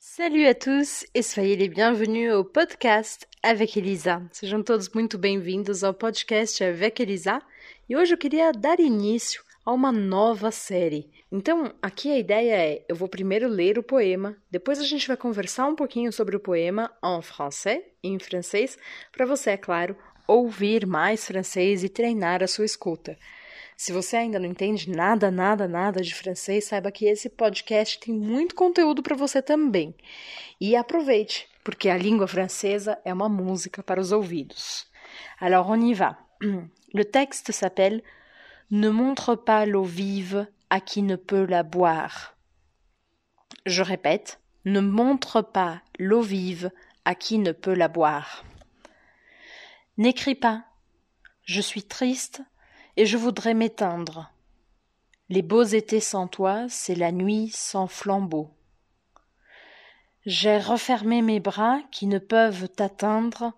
Salut à tous e soyez les bienvenus au podcast avec Elisa. Sejam todos muito bem-vindos ao podcast avec Elisa. E hoje eu queria dar início a uma nova série. Então, aqui a ideia é: eu vou primeiro ler o poema, depois a gente vai conversar um pouquinho sobre o poema em français, em francês, para você, é claro, ouvir mais francês e treinar a sua escuta. Se você ainda não entende nada, nada, nada de francês, saiba que esse podcast tem muito conteúdo para você também. E aproveite, porque a língua francesa é uma música para os ouvidos. Alors on y va. Le texte s'appelle Ne montre pas l'eau vive à qui ne peut la boire. Je répète, ne montre pas l'eau vive à qui ne peut la boire. N'écris pas. Je suis triste et je voudrais m'éteindre. Les beaux étés sans toi, c'est la nuit sans flambeau. J'ai refermé mes bras qui ne peuvent t'atteindre,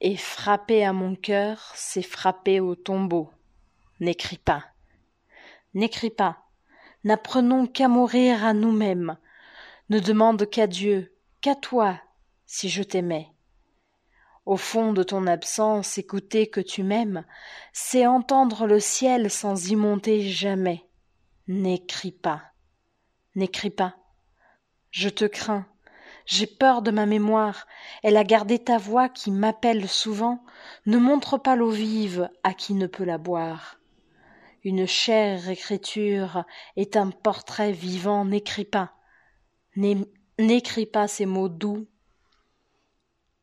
et frapper à mon cœur, c'est frapper au tombeau. N'écris pas. N'écris pas. N'apprenons qu'à mourir à nous-mêmes. Ne demande qu'à Dieu, qu'à toi, si je t'aimais. Au fond de ton absence, écouter que tu m'aimes, c'est entendre le ciel sans y monter jamais. N'écris pas. N'écris pas. Je te crains. J'ai peur de ma mémoire. Elle a gardé ta voix qui m'appelle souvent. Ne montre pas l'eau vive à qui ne peut la boire. Une chère écriture est un portrait vivant. N'écris pas. N'écris pas ces mots doux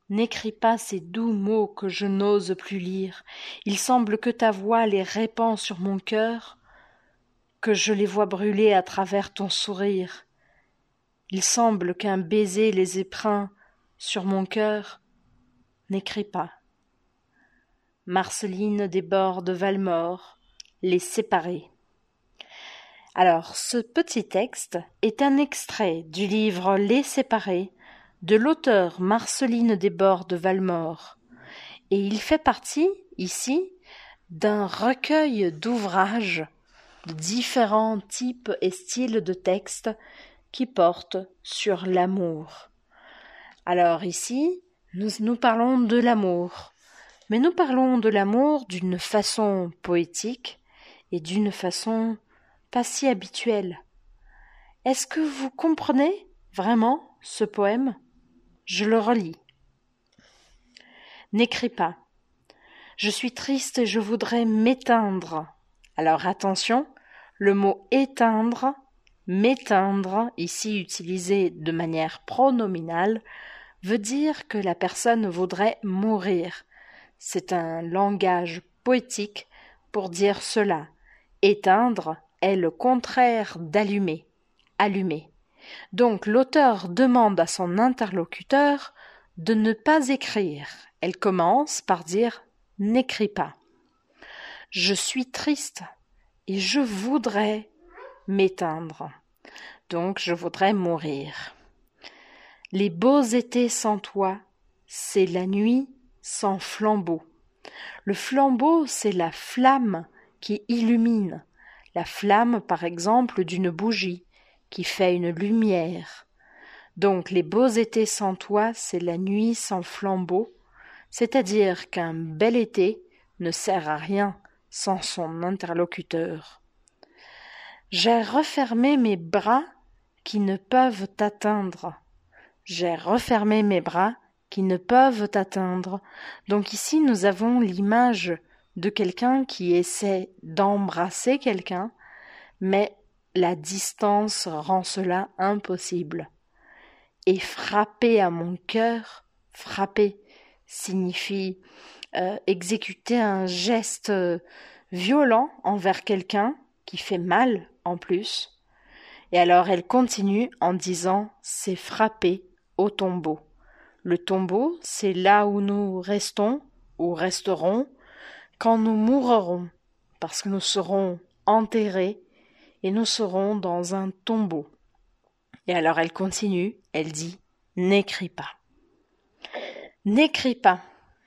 N'écris pas ces doux mots que je n'ose plus lire. Il semble que ta voix les répand sur mon cœur, que je les vois brûler à travers ton sourire. Il semble qu'un baiser les épreint sur mon cœur. N'écris pas. Marceline des bords de Valmore, Les séparés. Alors, ce petit texte est un extrait du livre Les séparés de l'auteur Marceline Desbordes de Valmore, et il fait partie, ici, d'un recueil d'ouvrages de différents types et styles de textes qui portent sur l'amour. Alors ici, nous parlons de l'amour, mais nous parlons de l'amour d'une façon poétique et d'une façon pas si habituelle. Est-ce que vous comprenez vraiment ce poème? Je le relis. N'écris pas. Je suis triste et je voudrais m'éteindre. Alors attention, le mot éteindre, m'éteindre, ici utilisé de manière pronominale, veut dire que la personne voudrait mourir. C'est un langage poétique pour dire cela. Éteindre est le contraire d'allumer. Allumer. Donc l'auteur demande à son interlocuteur de ne pas écrire. Elle commence par dire N'écris pas. Je suis triste et je voudrais m'éteindre. Donc je voudrais mourir. Les beaux étés sans toi, c'est la nuit sans flambeau. Le flambeau, c'est la flamme qui illumine, la flamme par exemple d'une bougie, qui fait une lumière. Donc les beaux étés sans toi, c'est la nuit sans flambeau, c'est-à-dire qu'un bel été ne sert à rien sans son interlocuteur. J'ai refermé mes bras qui ne peuvent t'atteindre. J'ai refermé mes bras qui ne peuvent t'atteindre. Donc ici nous avons l'image de quelqu'un qui essaie d'embrasser quelqu'un, mais la distance rend cela impossible. Et frapper à mon cœur, frapper signifie euh, exécuter un geste euh, violent envers quelqu'un qui fait mal en plus. Et alors elle continue en disant c'est frapper au tombeau. Le tombeau, c'est là où nous restons ou resterons quand nous mourrons, parce que nous serons enterrés et nous serons dans un tombeau. Et alors elle continue, elle dit N'écris pas. N'écris pas.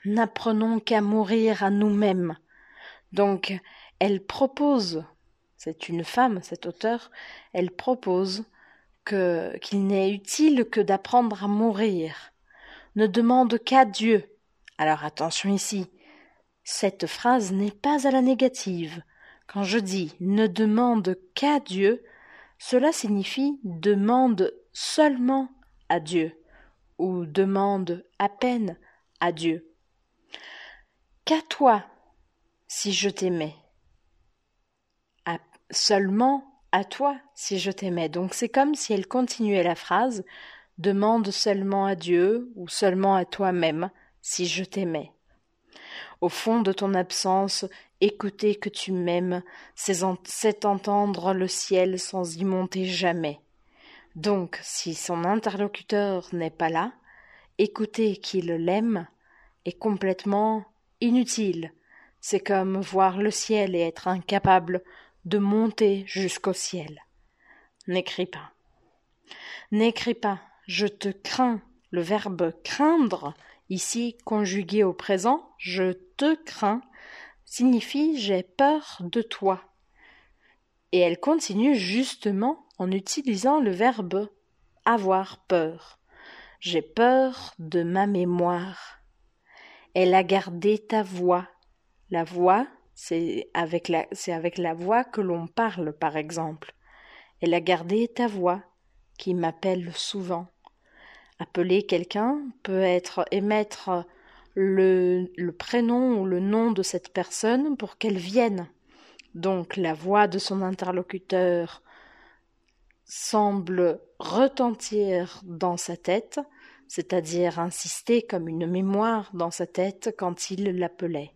N'apprenons qu'à mourir à nous-mêmes. Donc elle propose, c'est une femme, cet auteur, elle propose que qu'il n'est utile que d'apprendre à mourir. Ne demande qu'à Dieu. Alors attention ici. Cette phrase n'est pas à la négative. Quand je dis ne demande qu'à Dieu, cela signifie demande seulement à Dieu ou demande à peine à Dieu. Qu'à toi, si je t'aimais. seulement à toi, si je t'aimais. Donc c'est comme si elle continuait la phrase demande seulement à Dieu ou seulement à toi-même, si je t'aimais. Au fond de ton absence, écouter que tu m'aimes, c'est entendre le ciel sans y monter jamais. Donc, si son interlocuteur n'est pas là, écouter qu'il l'aime est complètement inutile. C'est comme voir le ciel et être incapable de monter jusqu'au ciel. N'écris pas. N'écris pas. Je te crains. Le verbe craindre, ici conjugué au présent, je te crains, signifie j'ai peur de toi. Et elle continue justement en utilisant le verbe avoir peur. J'ai peur de ma mémoire. Elle a gardé ta voix. La voix, c'est avec la, c'est avec la voix que l'on parle, par exemple. Elle a gardé ta voix, qui m'appelle souvent. Appeler quelqu'un peut être émettre le, prénom ou le nom de cette personne pour qu'elle vienne. Donc la voix de son interlocuteur semble retentir dans sa tête, c'est-à-dire insister comme une mémoire dans sa tête quand il l'appelait.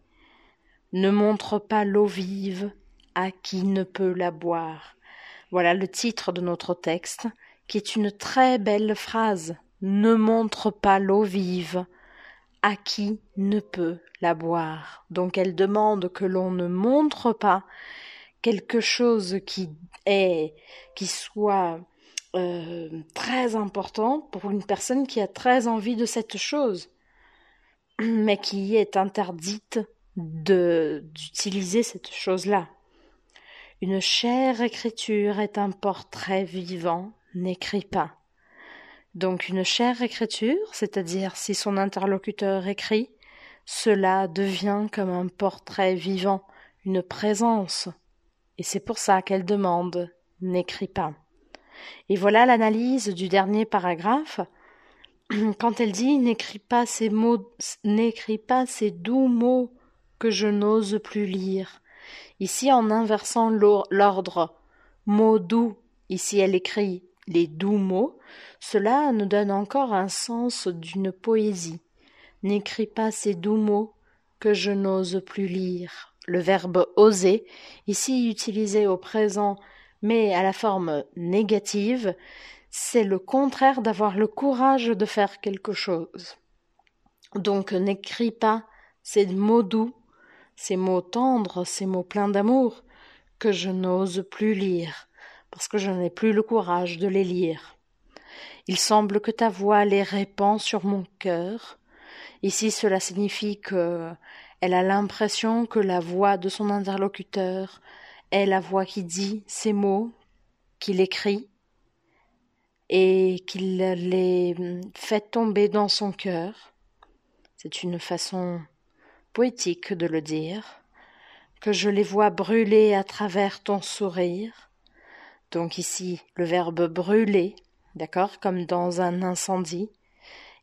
Ne montre pas l'eau vive à qui ne peut la boire. Voilà le titre de notre texte, qui est une très belle phrase. Ne montre pas l'eau vive à qui ne peut la boire. Donc elle demande que l'on ne montre pas quelque chose qui est qui soit euh, très important pour une personne qui a très envie de cette chose, mais qui est interdite d'utiliser cette chose-là. Une chère écriture est un portrait vivant, n'écris pas. Donc une chère écriture, c'est-à-dire si son interlocuteur écrit, cela devient comme un portrait vivant, une présence. Et c'est pour ça qu'elle demande n'écris pas. Et voilà l'analyse du dernier paragraphe. Quand elle dit n'écris pas ces mots, n'écris pas ces doux mots que je n'ose plus lire. Ici, en inversant l'ordre mots doux, ici elle écrit les doux mots, cela nous donne encore un sens d'une poésie. N'écris pas ces doux mots que je n'ose plus lire. Le verbe oser, ici utilisé au présent mais à la forme négative, c'est le contraire d'avoir le courage de faire quelque chose. Donc n'écris pas ces mots doux, ces mots tendres, ces mots pleins d'amour, que je n'ose plus lire, parce que je n'ai plus le courage de les lire. Il semble que ta voix les répand sur mon cœur. Ici cela signifie que elle a l'impression que la voix de son interlocuteur est la voix qui dit ces mots, qu'il écrit, et qu'il les fait tomber dans son cœur. C'est une façon poétique de le dire, que je les vois brûler à travers ton sourire. Donc ici, le verbe brûler, d'accord, comme dans un incendie,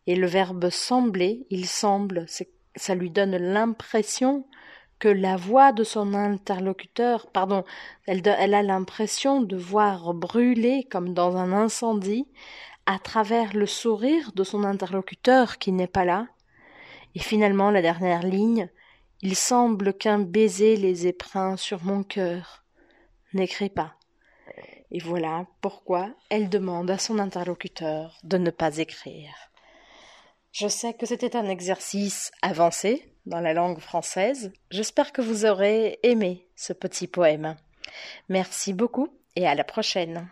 et le verbe sembler, il semble, ça lui donne l'impression que la voix de son interlocuteur, pardon, elle, a l'impression de voir brûler comme dans un incendie à travers le sourire de son interlocuteur qui n'est pas là. Et finalement, la dernière ligne, il semble qu'un baiser les épreint sur mon cœur. N'écris pas. Et voilà pourquoi elle demande à son interlocuteur de ne pas écrire. Je sais que c'était un exercice avancé, dans la langue française. J'espère que vous aurez aimé ce petit poème. Merci beaucoup et à la prochaine.